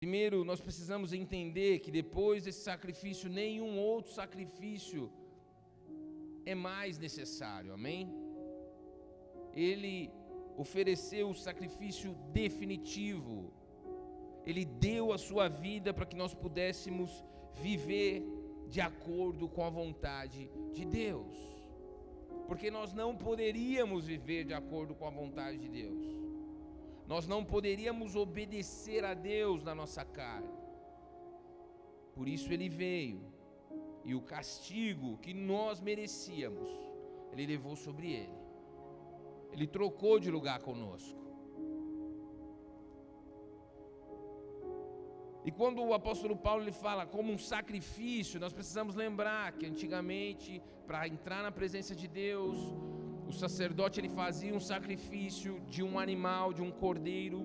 Primeiro, nós precisamos entender que depois desse sacrifício, nenhum outro sacrifício é mais necessário, amém? Ele ofereceu o sacrifício definitivo, ele deu a sua vida para que nós pudéssemos viver de acordo com a vontade de Deus, porque nós não poderíamos viver de acordo com a vontade de Deus nós não poderíamos obedecer a Deus na nossa carne. Por isso ele veio, e o castigo que nós merecíamos, ele levou sobre ele. Ele trocou de lugar conosco. E quando o apóstolo Paulo ele fala como um sacrifício, nós precisamos lembrar que antigamente, para entrar na presença de Deus, o sacerdote ele fazia um sacrifício de um animal, de um cordeiro,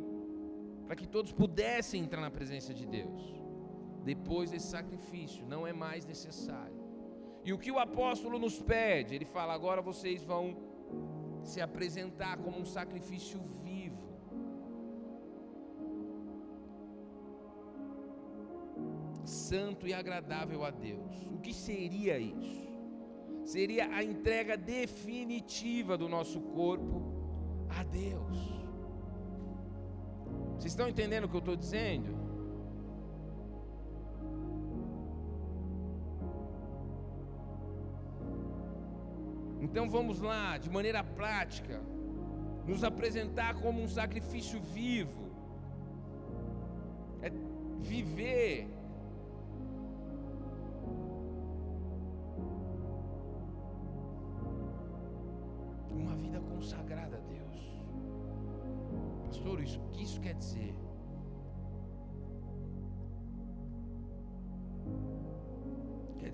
para que todos pudessem entrar na presença de Deus. Depois desse sacrifício, não é mais necessário. E o que o apóstolo nos pede? Ele fala: agora vocês vão se apresentar como um sacrifício vivo. Santo e agradável a Deus. O que seria isso? Seria a entrega definitiva do nosso corpo a Deus. Vocês estão entendendo o que eu estou dizendo? Então vamos lá, de maneira prática, nos apresentar como um sacrifício vivo, é viver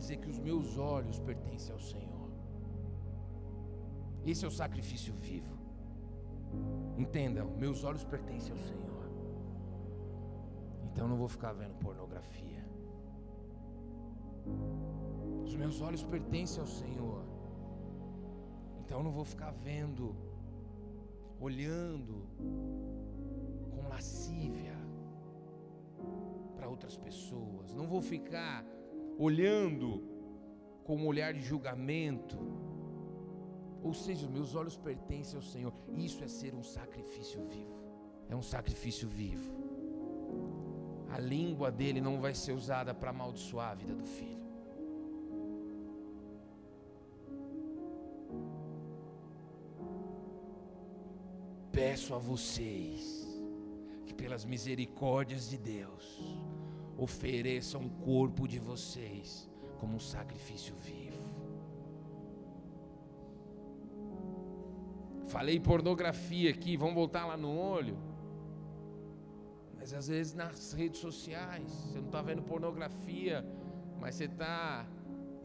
dizer que os meus olhos pertencem ao Senhor. Esse é o sacrifício vivo. Entenda, meus olhos pertencem ao Senhor. Então não vou ficar vendo pornografia. Os meus olhos pertencem ao Senhor. Então não vou ficar vendo, olhando com lascívia para outras pessoas. Não vou ficar olhando com um olhar de julgamento. Ou seja, meus olhos pertencem ao Senhor. Isso é ser um sacrifício vivo. É um sacrifício vivo. A língua dele não vai ser usada para amaldiçoar a vida do filho. peço a vocês que, pelas misericórdias de Deus, ofereçam o corpo de vocês como um sacrifício vivo. Falei pornografia aqui, vamos voltar lá no olho. Mas às vezes nas redes sociais, você não está vendo pornografia, mas você está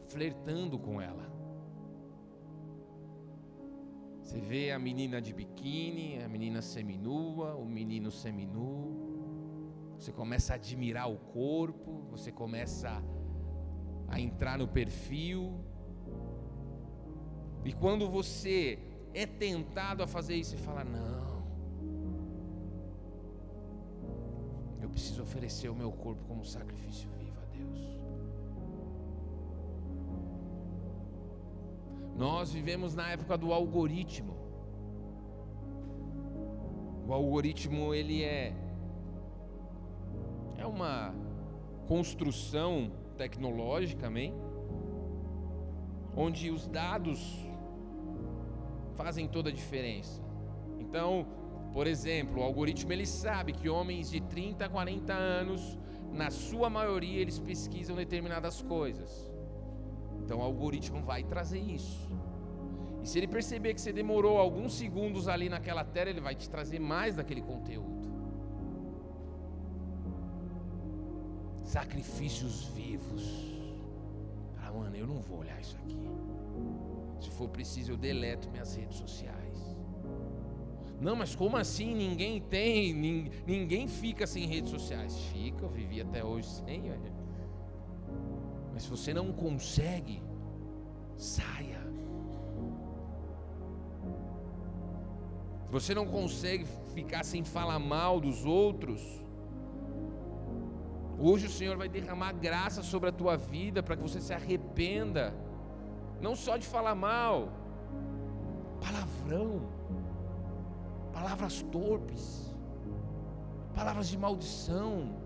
flertando com ela. Você vê a menina de biquíni, a menina seminua, o menino seminu. Você começa a admirar o corpo, você começa a entrar no perfil. E quando você é tentado a fazer isso, você fala: Não, eu preciso oferecer o meu corpo como sacrifício vivo a Deus. Nós vivemos na época do algoritmo. O algoritmo ele é é uma construção tecnológica, amém? Onde os dados fazem toda a diferença. Então, por exemplo, o algoritmo ele sabe que homens de 30 a 40 anos, na sua maioria, eles pesquisam determinadas coisas. Então o algoritmo vai trazer isso. E se ele perceber que você demorou alguns segundos ali naquela tela, ele vai te trazer mais daquele conteúdo. Sacrifícios vivos. Ah, mano, eu não vou olhar isso aqui. Se for preciso, eu deleto minhas redes sociais. Não, mas como assim? Ninguém tem, ninguém fica sem redes sociais. Fica, eu vivi até hoje sem. Mas se você não consegue, saia. Se você não consegue ficar sem falar mal dos outros, Hoje o Senhor vai derramar graça sobre a tua vida para que você se arrependa, não só de falar mal, palavrão, palavras torpes, palavras de maldição.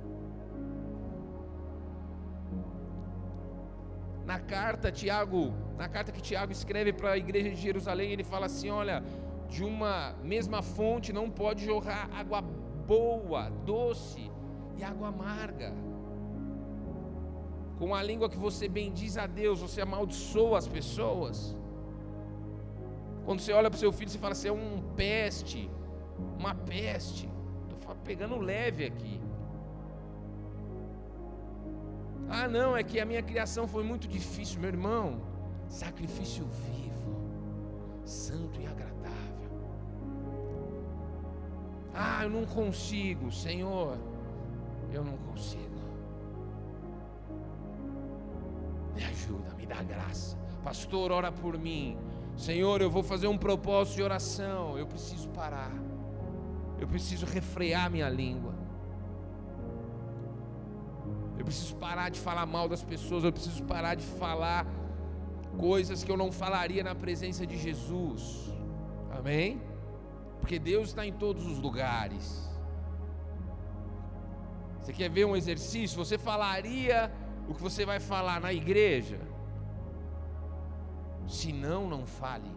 Na carta Tiago, na carta que Tiago escreve para a igreja de Jerusalém, ele fala assim: olha, de uma mesma fonte não pode jorrar água boa, doce e água amarga. Com a língua que você bendiz a Deus, você amaldiçoa as pessoas. Quando você olha para o seu filho, você fala: você é um peste, uma peste. Estou pegando leve aqui. Ah, não, é que a minha criação foi muito difícil, meu irmão. Sacrifício vivo, santo e agradável. Ah, eu não consigo, Senhor. Eu não consigo. Me ajuda, me dá graça. Pastor, ora por mim. Senhor, eu vou fazer um propósito de oração. Eu preciso parar. Eu preciso refrear minha língua. Eu preciso parar de falar mal das pessoas. Eu preciso parar de falar coisas que eu não falaria na presença de Jesus. Amém? Porque Deus está em todos os lugares. Você quer ver um exercício? Você falaria o que você vai falar na igreja? Se não, não fale.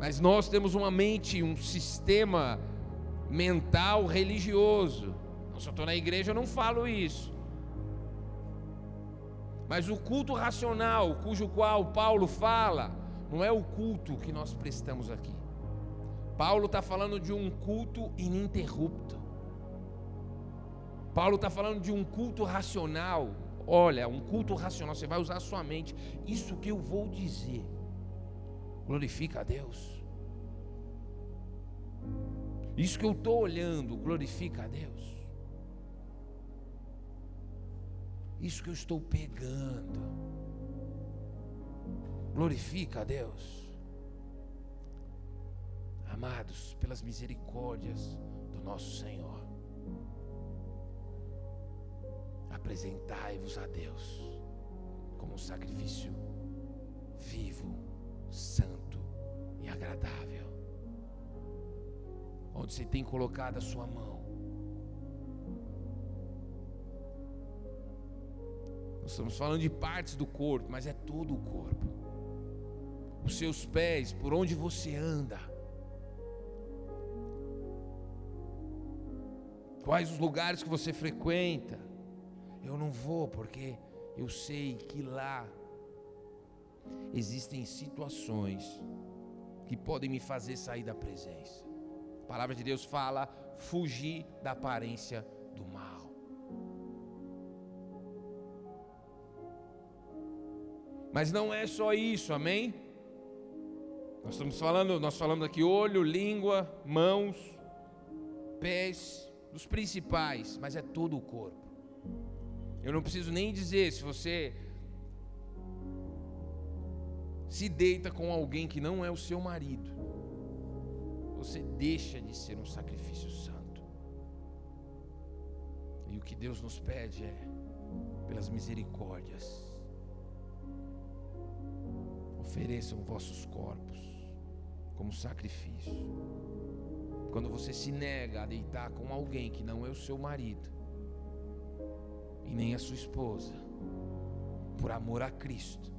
Mas nós temos uma mente, um sistema mental religioso. Eu estou na igreja, eu não falo isso. Mas o culto racional, cujo qual Paulo fala, não é o culto que nós prestamos aqui. Paulo está falando de um culto ininterrupto. Paulo está falando de um culto racional. Olha, um culto racional, você vai usar a sua mente. Isso que eu vou dizer, glorifica a Deus. Isso que eu estou olhando, glorifica a Deus. Isso que eu estou pegando, glorifica a Deus. Amados, pelas misericórdias do nosso Senhor apresentai-vos a Deus como um sacrifício vivo, santo e agradável. Onde você tem colocado a sua mão. Nós estamos falando de partes do corpo, mas é todo o corpo. Os seus pés, por onde você anda. Quais os lugares que você frequenta eu não vou porque eu sei que lá existem situações que podem me fazer sair da presença. A palavra de Deus fala: fugir da aparência do mal. Mas não é só isso, amém? Nós estamos falando, nós falamos aqui olho, língua, mãos, pés, dos principais, mas é todo o corpo. Eu não preciso nem dizer se você se deita com alguém que não é o seu marido, você deixa de ser um sacrifício santo. E o que Deus nos pede é, pelas misericórdias, ofereçam vossos corpos como sacrifício. Quando você se nega a deitar com alguém que não é o seu marido, e nem a sua esposa, por amor a Cristo,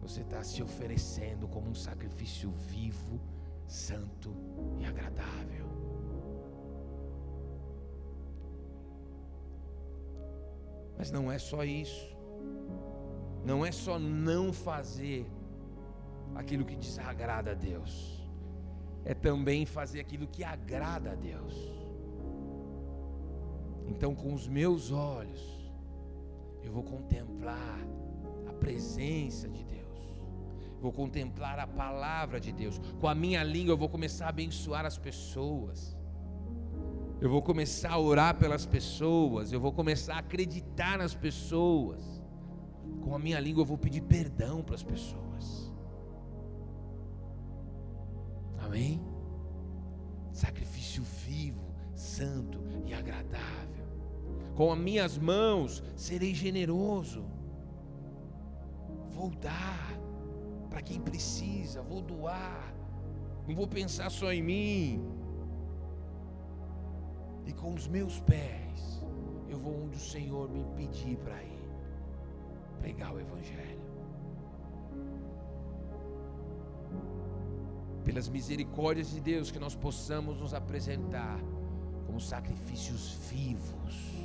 você está se oferecendo como um sacrifício vivo, santo e agradável. Mas não é só isso, não é só não fazer aquilo que desagrada a Deus, é também fazer aquilo que agrada a Deus. Então, com os meus olhos, eu vou contemplar a presença de Deus, vou contemplar a palavra de Deus. Com a minha língua, eu vou começar a abençoar as pessoas. Eu vou começar a orar pelas pessoas, eu vou começar a acreditar nas pessoas. Com a minha língua eu vou pedir perdão para as pessoas. Amém? Sacrifício vivo, santo e agradável. Com as minhas mãos serei generoso. Vou dar para quem precisa, vou doar. Não vou pensar só em mim. E com os meus pés, eu vou onde o Senhor me pedir para ir pregar o Evangelho. Pelas misericórdias de Deus, que nós possamos nos apresentar como sacrifícios vivos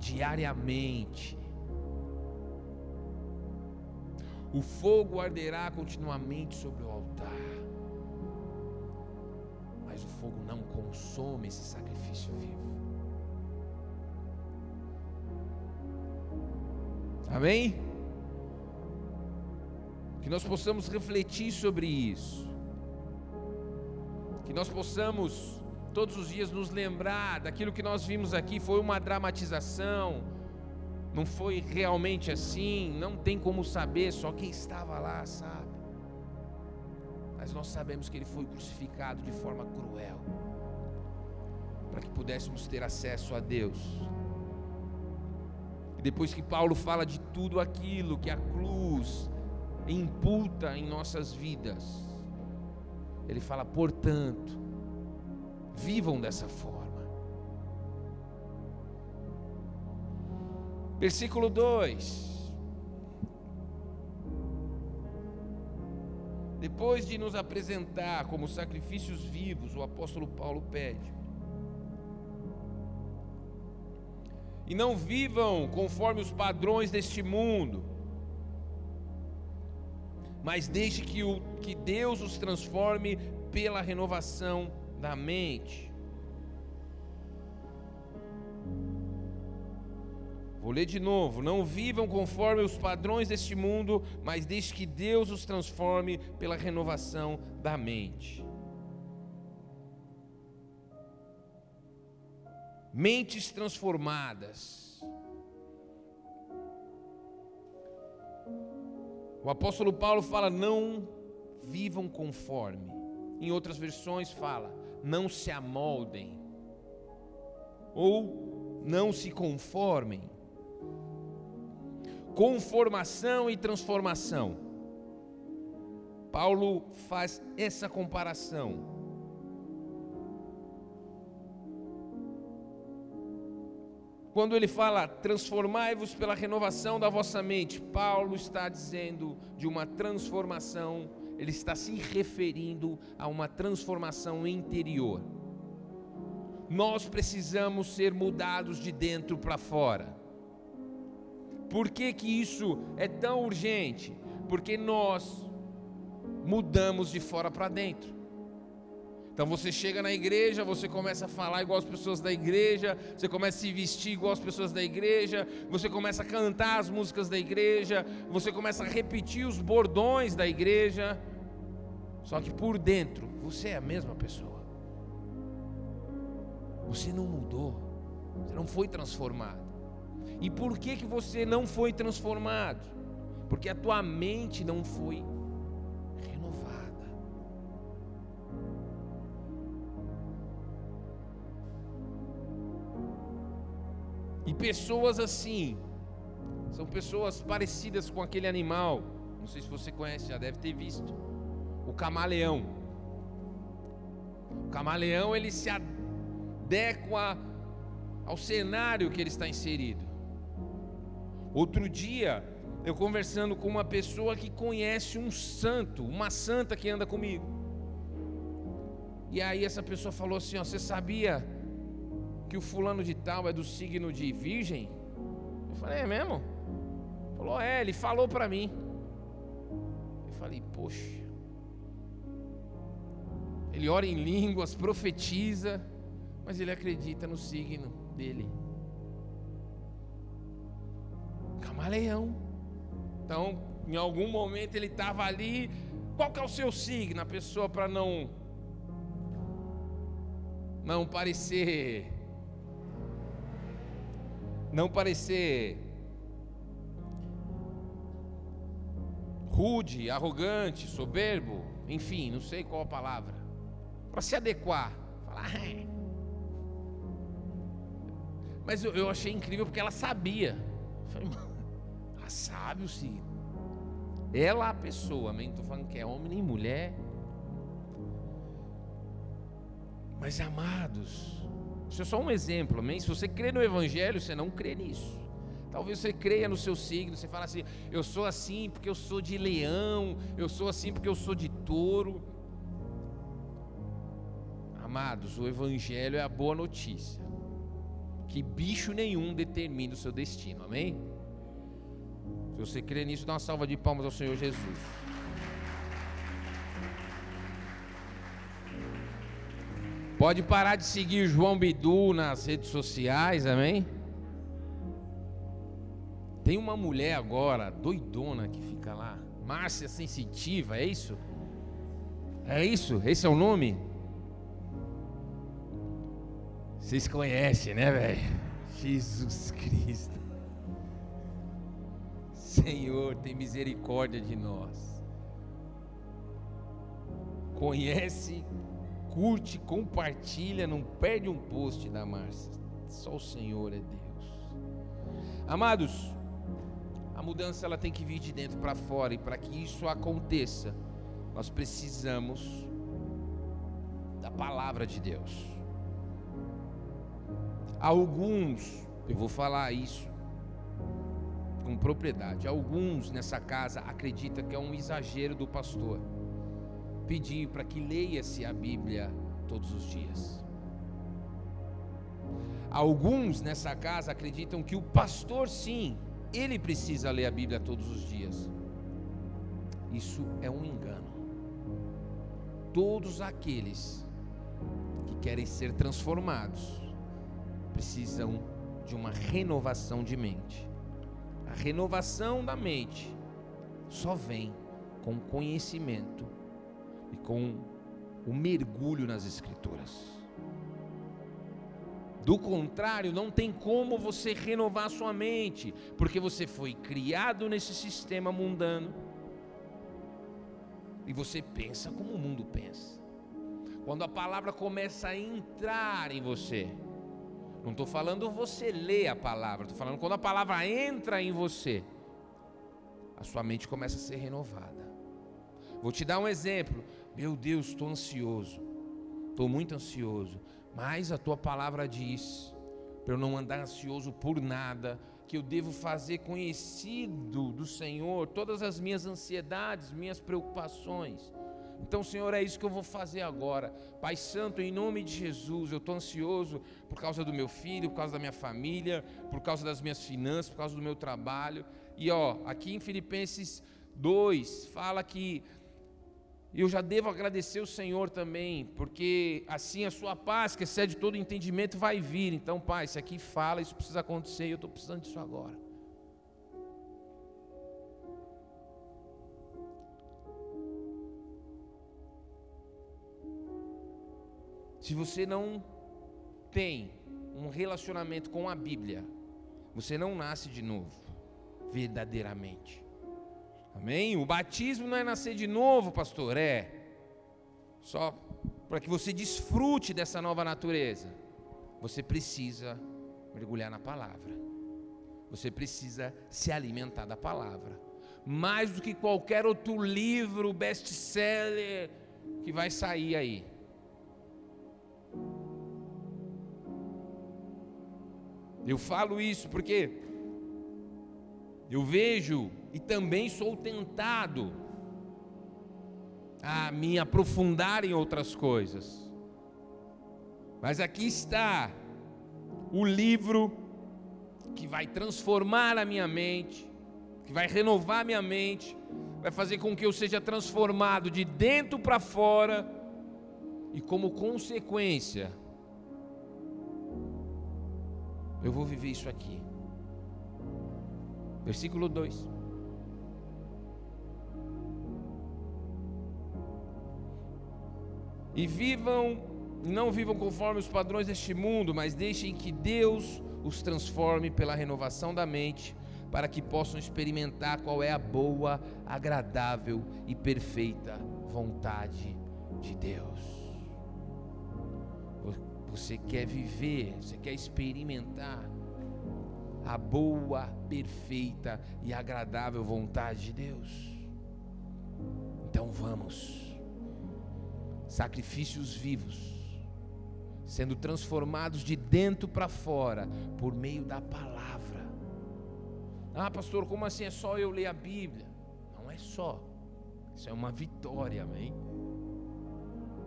diariamente. O fogo arderá continuamente sobre o altar, mas o fogo não consome esse sacrifício vivo. Amém? Que nós possamos refletir sobre isso, que nós possamos todos os dias nos lembrar daquilo que nós vimos aqui foi uma dramatização, não foi realmente assim, não tem como saber, só quem estava lá sabe. Mas nós sabemos que ele foi crucificado de forma cruel, para que pudéssemos ter acesso a Deus. E depois que Paulo fala de tudo aquilo que a cruz imputa em nossas vidas, ele fala, portanto, Vivam dessa forma. Versículo 2. Depois de nos apresentar como sacrifícios vivos, o apóstolo Paulo pede: E não vivam conforme os padrões deste mundo, mas deixe que, o, que Deus os transforme pela renovação da mente. Vou ler de novo. Não vivam conforme os padrões deste mundo, mas deixe que Deus os transforme pela renovação da mente. Mentes transformadas. O apóstolo Paulo fala: não vivam conforme. Em outras versões fala: não se amoldem ou não se conformem. Conformação e transformação. Paulo faz essa comparação. Quando ele fala transformai-vos pela renovação da vossa mente, Paulo está dizendo de uma transformação ele está se referindo a uma transformação interior. Nós precisamos ser mudados de dentro para fora. Por que, que isso é tão urgente? Porque nós mudamos de fora para dentro. Então você chega na igreja, você começa a falar igual as pessoas da igreja, você começa a se vestir igual as pessoas da igreja, você começa a cantar as músicas da igreja, você começa a repetir os bordões da igreja. Só que por dentro, você é a mesma pessoa. Você não mudou. Você não foi transformado. E por que que você não foi transformado? Porque a tua mente não foi pessoas assim são pessoas parecidas com aquele animal. Não sei se você conhece, já deve ter visto o camaleão. O camaleão ele se adequa ao cenário que ele está inserido. Outro dia, eu conversando com uma pessoa que conhece um santo, uma santa que anda comigo. E aí essa pessoa falou assim: ó, você sabia que o fulano de tal é do signo de Virgem? Eu falei: é mesmo? Falou: é, ele falou para mim. Eu falei: poxa. Ele ora em línguas, profetiza, mas ele acredita no signo dele. Camaleão. Então, em algum momento ele estava ali. Qual que é o seu signo? A pessoa para não não parecer não parecer rude, arrogante, soberbo, enfim, não sei qual a palavra para se adequar. Falar, Mas eu, eu achei incrível porque ela sabia. Eu falei, ela sabe o signo. Ela a pessoa, amém? Estou falando que é homem nem mulher. Mas amados, isso é só um exemplo, amém? Se você crê no Evangelho, você não crê nisso. Talvez você creia no seu signo, você fala assim: eu sou assim porque eu sou de leão, eu sou assim porque eu sou de touro. Amados, o Evangelho é a boa notícia, que bicho nenhum determina o seu destino, amém? Se você crê nisso, dá uma salva de palmas ao Senhor Jesus. Pode parar de seguir João Bidu nas redes sociais, amém? Tem uma mulher agora, doidona, que fica lá. Márcia Sensitiva, é isso? É isso? Esse é o nome? Vocês conhecem, né, velho? Jesus Cristo. Senhor, tem misericórdia de nós. Conhece, curte, compartilha, não perde um post da Márcia. Só o Senhor é Deus. Amados, a mudança ela tem que vir de dentro para fora e para que isso aconteça, nós precisamos da palavra de Deus. Alguns, eu vou falar isso com propriedade, alguns nessa casa acreditam que é um exagero do pastor pedir para que leia-se a Bíblia todos os dias. Alguns nessa casa acreditam que o pastor sim ele precisa ler a Bíblia todos os dias. Isso é um engano. Todos aqueles que querem ser transformados precisam de uma renovação de mente. A renovação da mente só vem com conhecimento e com o mergulho nas Escrituras. Do contrário, não tem como você renovar sua mente, porque você foi criado nesse sistema mundano e você pensa como o mundo pensa. Quando a palavra começa a entrar em você, não estou falando você ler a palavra, estou falando quando a palavra entra em você, a sua mente começa a ser renovada. Vou te dar um exemplo. Meu Deus, estou ansioso, estou muito ansioso. Mas a tua palavra diz, para eu não andar ansioso por nada, que eu devo fazer conhecido do Senhor todas as minhas ansiedades, minhas preocupações. Então, Senhor, é isso que eu vou fazer agora. Pai Santo, em nome de Jesus, eu estou ansioso por causa do meu filho, por causa da minha família, por causa das minhas finanças, por causa do meu trabalho. E ó, aqui em Filipenses 2 fala que eu já devo agradecer o Senhor também, porque assim a sua paz, que excede todo entendimento, vai vir. Então, Pai, se aqui fala, isso precisa acontecer, eu estou precisando disso agora. Se você não tem um relacionamento com a Bíblia, você não nasce de novo, verdadeiramente. Amém? O batismo não é nascer de novo, pastor, é só para que você desfrute dessa nova natureza. Você precisa mergulhar na palavra. Você precisa se alimentar da palavra. Mais do que qualquer outro livro best-seller que vai sair aí. Eu falo isso porque eu vejo e também sou tentado a me aprofundar em outras coisas. Mas aqui está o livro que vai transformar a minha mente, que vai renovar a minha mente, vai fazer com que eu seja transformado de dentro para fora e como consequência eu vou viver isso aqui. Versículo 2. E vivam, não vivam conforme os padrões deste mundo, mas deixem que Deus os transforme pela renovação da mente, para que possam experimentar qual é a boa, agradável e perfeita vontade de Deus. Você quer viver, você quer experimentar a boa, perfeita e agradável vontade de Deus. Então vamos, sacrifícios vivos, sendo transformados de dentro para fora por meio da palavra. Ah, pastor, como assim é só eu ler a Bíblia? Não é só, isso é uma vitória, amém?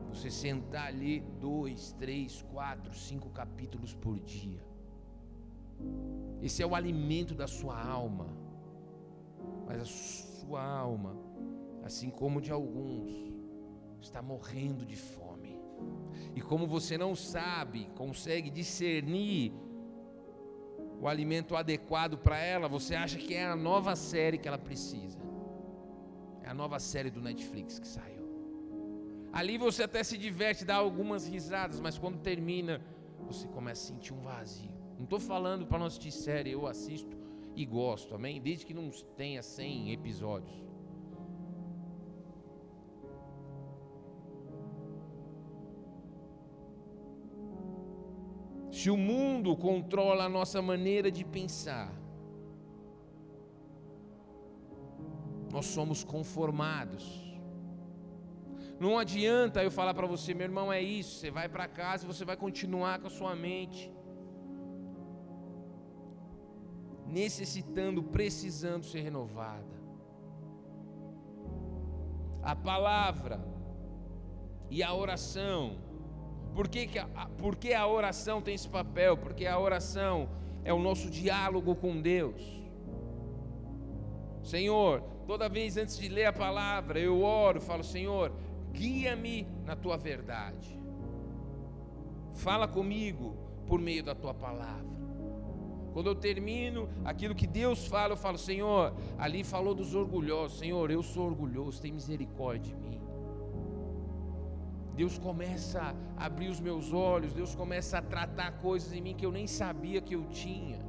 Você sentar ali dois, três, quatro, cinco capítulos por dia. Esse é o alimento da sua alma. Mas a sua alma, assim como de alguns, está morrendo de fome. E como você não sabe, consegue discernir o alimento adequado para ela, você acha que é a nova série que ela precisa. É a nova série do Netflix que saiu. Ali você até se diverte, dá algumas risadas, mas quando termina, você começa a sentir um vazio. Não estou falando para não assistir série, eu assisto e gosto, amém? Desde que não tenha 100 episódios. Se o mundo controla a nossa maneira de pensar, nós somos conformados. Não adianta eu falar para você, meu irmão, é isso. Você vai para casa e você vai continuar com a sua mente necessitando, precisando ser renovada. A palavra e a oração. Por que, que a, por que a oração tem esse papel? Porque a oração é o nosso diálogo com Deus. Senhor, toda vez antes de ler a palavra, eu oro, falo, Senhor, guia-me na tua verdade. Fala comigo por meio da tua palavra. Quando eu termino aquilo que Deus fala, eu falo: Senhor, ali falou dos orgulhosos. Senhor, eu sou orgulhoso, tem misericórdia de mim. Deus começa a abrir os meus olhos, Deus começa a tratar coisas em mim que eu nem sabia que eu tinha.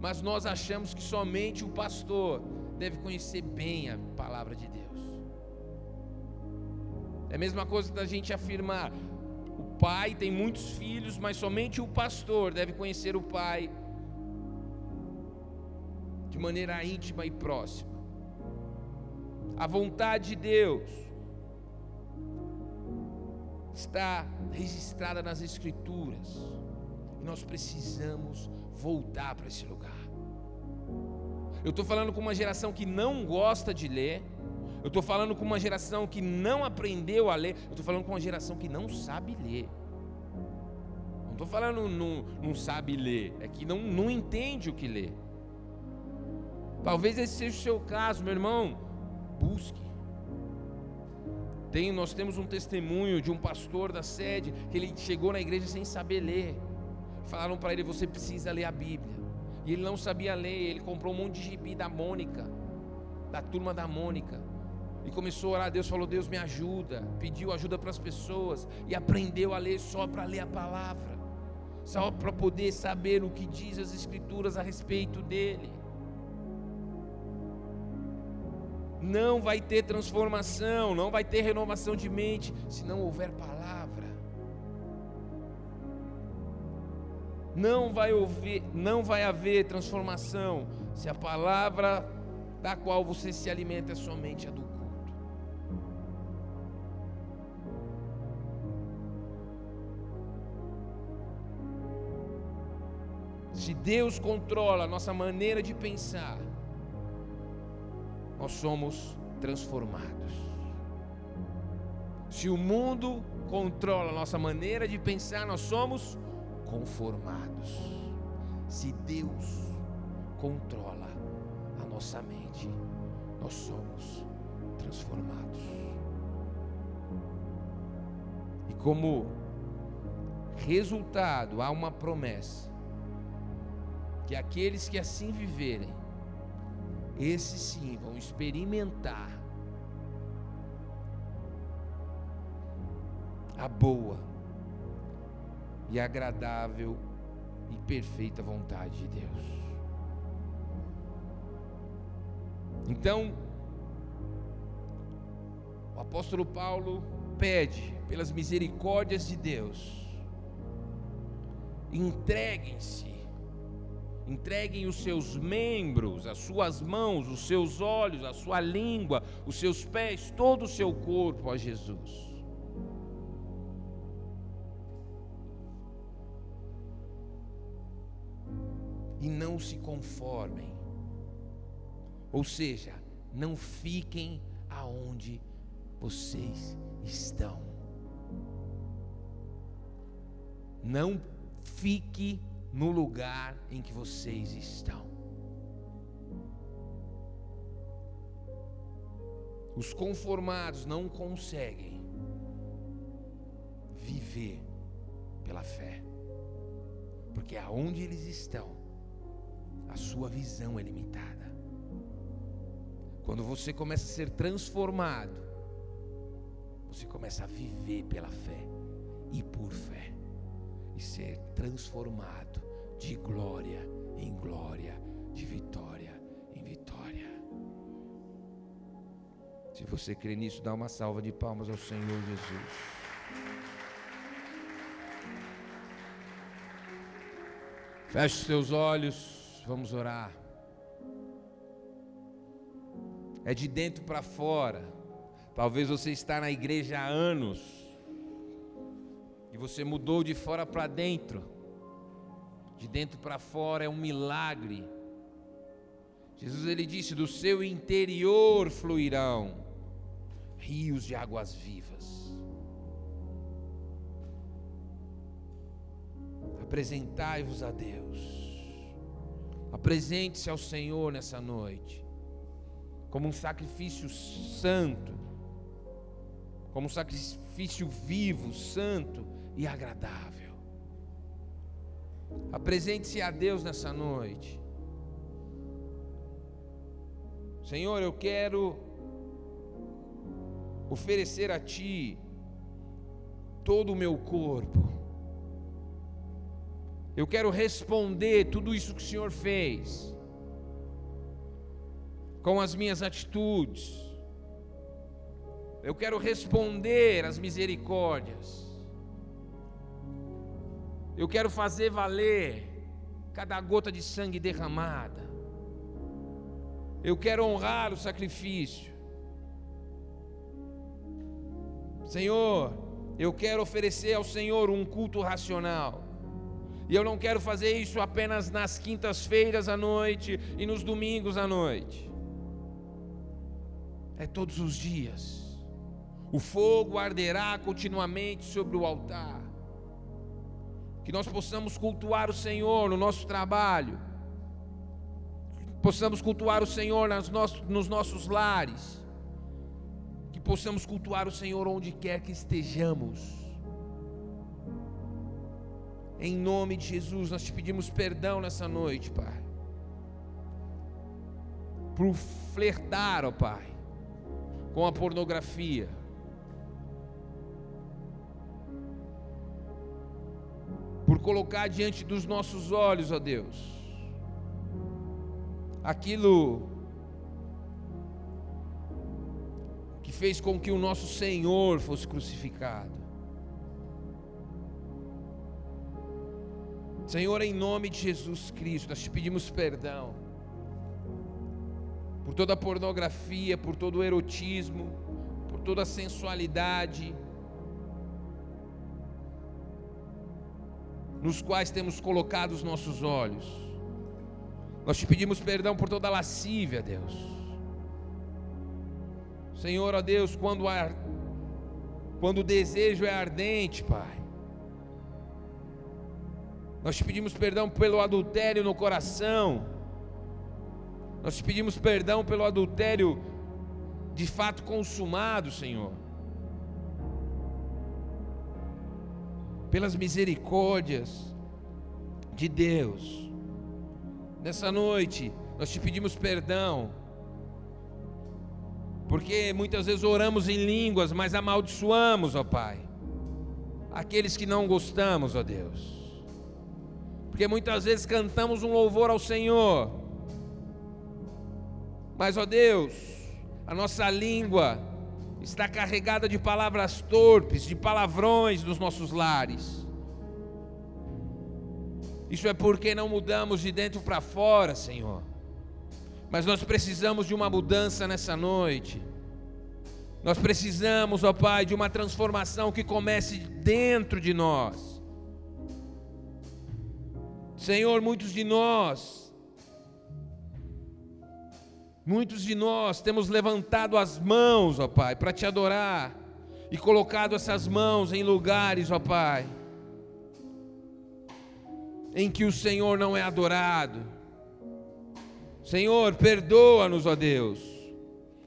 Mas nós achamos que somente o pastor deve conhecer bem a palavra de Deus. É a mesma coisa da gente afirmar: o pai tem muitos filhos, mas somente o pastor deve conhecer o pai de maneira íntima e próxima. A vontade de Deus está registrada nas Escrituras e nós precisamos voltar para esse lugar. Eu estou falando com uma geração que não gosta de ler eu estou falando com uma geração que não aprendeu a ler. Eu estou falando com uma geração que não sabe ler. Não estou falando não, não sabe ler, é que não, não entende o que lê. Talvez esse seja o seu caso, meu irmão. Busque. Tem, nós temos um testemunho de um pastor da sede que ele chegou na igreja sem saber ler. Falaram para ele: você precisa ler a Bíblia. E ele não sabia ler. Ele comprou um monte de gibi da Mônica, da turma da Mônica. E começou a orar Deus, falou: Deus me ajuda. Pediu ajuda para as pessoas e aprendeu a ler só para ler a palavra, só para poder saber o que diz as Escrituras a respeito dele. Não vai ter transformação, não vai ter renovação de mente se não houver palavra. Não vai, ouvir, não vai haver transformação se a palavra da qual você se alimenta é somente a do Se Deus controla a nossa maneira de pensar, nós somos transformados. Se o mundo controla a nossa maneira de pensar, nós somos conformados. Se Deus controla a nossa mente, nós somos transformados. E como resultado, há uma promessa que aqueles que assim viverem, esses sim vão experimentar a boa e agradável e perfeita vontade de Deus. Então, o apóstolo Paulo pede pelas misericórdias de Deus, entreguem-se Entreguem os seus membros, as suas mãos, os seus olhos, a sua língua, os seus pés, todo o seu corpo a Jesus. E não se conformem. Ou seja, não fiquem aonde vocês estão. Não fique no lugar em que vocês estão. Os conformados não conseguem viver pela fé, porque aonde eles estão, a sua visão é limitada. Quando você começa a ser transformado, você começa a viver pela fé e por fé e ser transformado de glória em glória, de vitória em vitória. Se você crê nisso, dá uma salva de palmas ao Senhor Jesus. Feche os seus olhos, vamos orar. É de dentro para fora. Talvez você está na igreja há anos você mudou de fora para dentro. De dentro para fora é um milagre. Jesus ele disse: "Do seu interior fluirão rios de águas vivas". Apresentai-vos a Deus. Apresente-se ao Senhor nessa noite, como um sacrifício santo, como um sacrifício vivo, santo e agradável. Apresente-se a Deus nessa noite. Senhor, eu quero oferecer a Ti todo o meu corpo. Eu quero responder tudo isso que o Senhor fez, com as minhas atitudes. Eu quero responder às misericórdias. Eu quero fazer valer cada gota de sangue derramada. Eu quero honrar o sacrifício. Senhor, eu quero oferecer ao Senhor um culto racional. E eu não quero fazer isso apenas nas quintas-feiras à noite e nos domingos à noite. É todos os dias. O fogo arderá continuamente sobre o altar que nós possamos cultuar o Senhor no nosso trabalho, possamos cultuar o Senhor nossos, nos nossos lares, que possamos cultuar o Senhor onde quer que estejamos. Em nome de Jesus, nós te pedimos perdão nessa noite, Pai, por flertar, ó Pai, com a pornografia colocar diante dos nossos olhos, ó Deus, aquilo que fez com que o nosso Senhor fosse crucificado. Senhor, em nome de Jesus Cristo, nós te pedimos perdão por toda a pornografia, por todo o erotismo, por toda a sensualidade nos quais temos colocado os nossos olhos. Nós te pedimos perdão por toda lascívia, Deus. Senhor, ó Deus, quando, a, quando o desejo é ardente, Pai. Nós te pedimos perdão pelo adultério no coração. Nós te pedimos perdão pelo adultério de fato consumado, Senhor. Pelas misericórdias de Deus. Nessa noite, nós te pedimos perdão, porque muitas vezes oramos em línguas, mas amaldiçoamos, ó Pai, aqueles que não gostamos, ó Deus. Porque muitas vezes cantamos um louvor ao Senhor, mas, ó Deus, a nossa língua está carregada de palavras torpes, de palavrões nos nossos lares. Isso é porque não mudamos de dentro para fora, Senhor. Mas nós precisamos de uma mudança nessa noite. Nós precisamos, ó Pai, de uma transformação que comece dentro de nós. Senhor, muitos de nós, muitos de nós temos levantado as mãos, ó Pai, para te adorar e colocado essas mãos em lugares, ó Pai, em que o Senhor não é adorado. Senhor, perdoa-nos, ó Deus,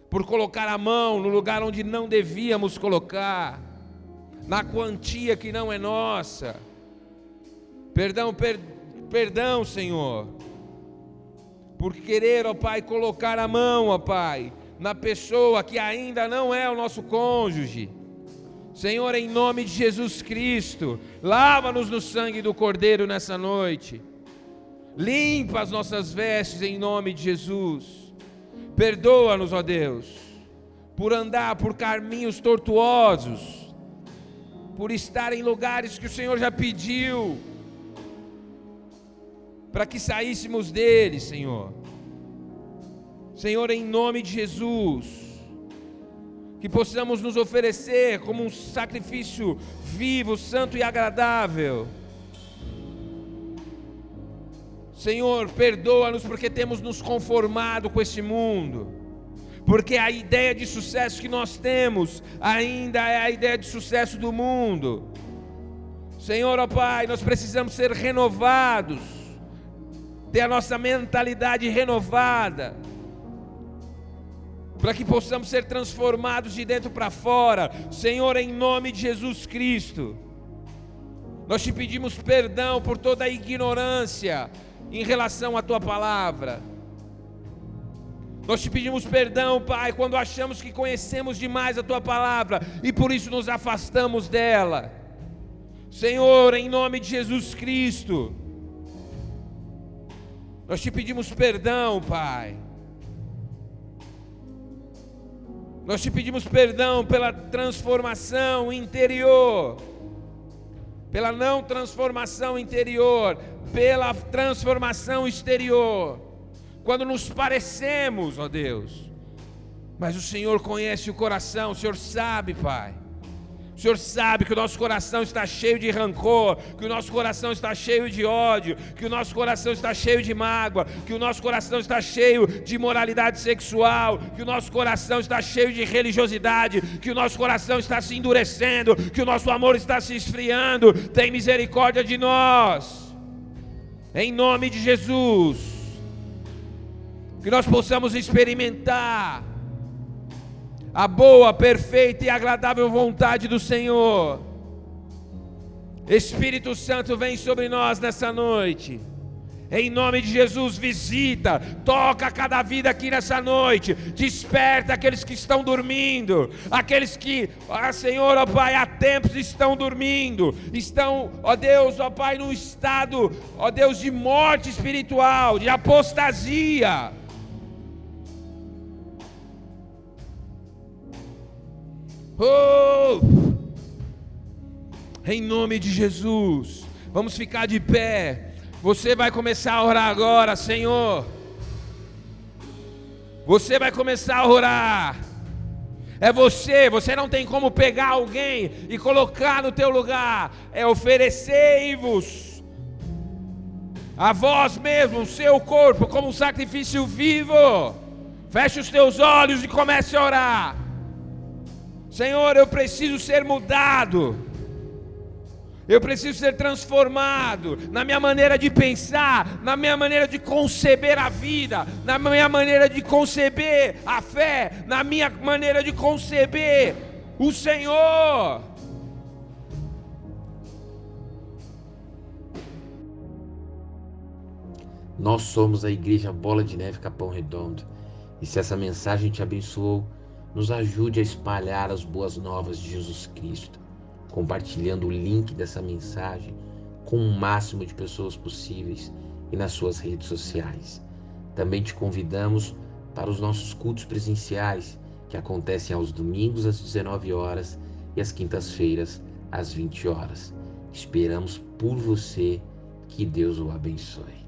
por colocar a mão no lugar onde não devíamos colocar, na quantia que não é nossa. Perdão, per, perdão, Senhor, por querer, ó Pai, colocar a mão, ó Pai, na pessoa que ainda não é o nosso cônjuge Senhor, em nome de Jesus Cristo, lava-nos no sangue do Cordeiro nessa noite. Limpa as nossas vestes em nome de Jesus. Perdoa-nos, ó Deus, por andar por caminhos tortuosos, por estar em lugares que o Senhor já pediu para que saíssemos deles, Senhor. Senhor, em nome de Jesus, que possamos nos oferecer como um sacrifício vivo, santo e agradável. Senhor, perdoa-nos porque temos nos conformado com este mundo, porque a ideia de sucesso que nós temos ainda é a ideia de sucesso do mundo. Senhor, ó Pai, nós precisamos ser renovados, ter a nossa mentalidade renovada para que possamos ser transformados de dentro para fora. Senhor, em nome de Jesus Cristo, nós te pedimos perdão por toda a ignorância em relação à tua palavra. Nós te pedimos perdão, Pai, quando achamos que conhecemos demais a tua palavra e por isso nos afastamos dela. Senhor, em nome de Jesus Cristo, nós te pedimos perdão, Pai. Nós te pedimos perdão pela transformação interior, pela não transformação interior, pela transformação exterior. Quando nos parecemos, ó Deus, mas o Senhor conhece o coração, o Senhor sabe, Pai. O Senhor sabe que o nosso coração está cheio de rancor, que o nosso coração está cheio de ódio, que o nosso coração está cheio de mágoa, que o nosso coração está cheio de moralidade sexual, que o nosso coração está cheio de religiosidade, que o nosso coração está se endurecendo, que o nosso amor está se esfriando. Tem misericórdia de nós, em nome de Jesus, que nós possamos experimentar a boa, perfeita e agradável vontade do Senhor. Espírito Santo vem sobre nós nessa noite. Em nome de Jesus, visita, toca cada vida aqui nessa noite, desperta aqueles que estão dormindo, aqueles que, ó Senhor, ó Pai, há tempos estão dormindo, estão, ó Deus, ó Pai, num estado, ó Deus, de morte espiritual, de apostasia. Oh! Em nome de Jesus, vamos ficar de pé. Você vai começar a orar agora, Senhor. Você vai começar a orar. É você, você não tem como pegar alguém e colocar no teu lugar. É oferecei-vos a vós mesmo, o seu corpo, como um sacrifício vivo. Feche os teus olhos e comece a orar. Senhor, eu preciso ser mudado. Eu preciso ser transformado na minha maneira de pensar, na minha maneira de conceber a vida, na minha maneira de conceber a fé, na minha maneira de conceber o Senhor. Nós somos a Igreja Bola de Neve Capão Redondo. E se essa mensagem te abençoou, nos ajude a espalhar as boas novas de Jesus Cristo, compartilhando o link dessa mensagem com o máximo de pessoas possíveis e nas suas redes sociais. Também te convidamos para os nossos cultos presenciais, que acontecem aos domingos às 19 horas e às quintas-feiras às 20 horas. Esperamos por você Que Deus o abençoe.